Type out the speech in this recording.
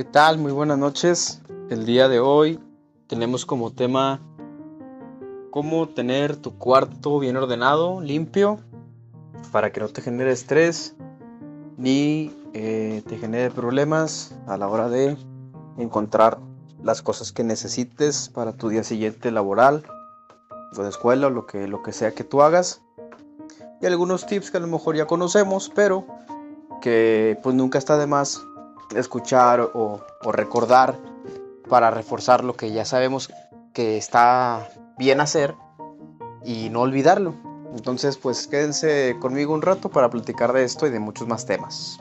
¿qué tal? Muy buenas noches. El día de hoy tenemos como tema cómo tener tu cuarto bien ordenado, limpio, para que no te genere estrés ni eh, te genere problemas a la hora de encontrar las cosas que necesites para tu día siguiente laboral o de escuela o lo que, lo que sea que tú hagas. Y algunos tips que a lo mejor ya conocemos, pero que pues nunca está de más escuchar o, recordar para reforzar lo que ya sabemos que está bien hacer y no olvidarlo. Entonces pues quédense conmigo un rato para platicar de esto y de muchos más temas.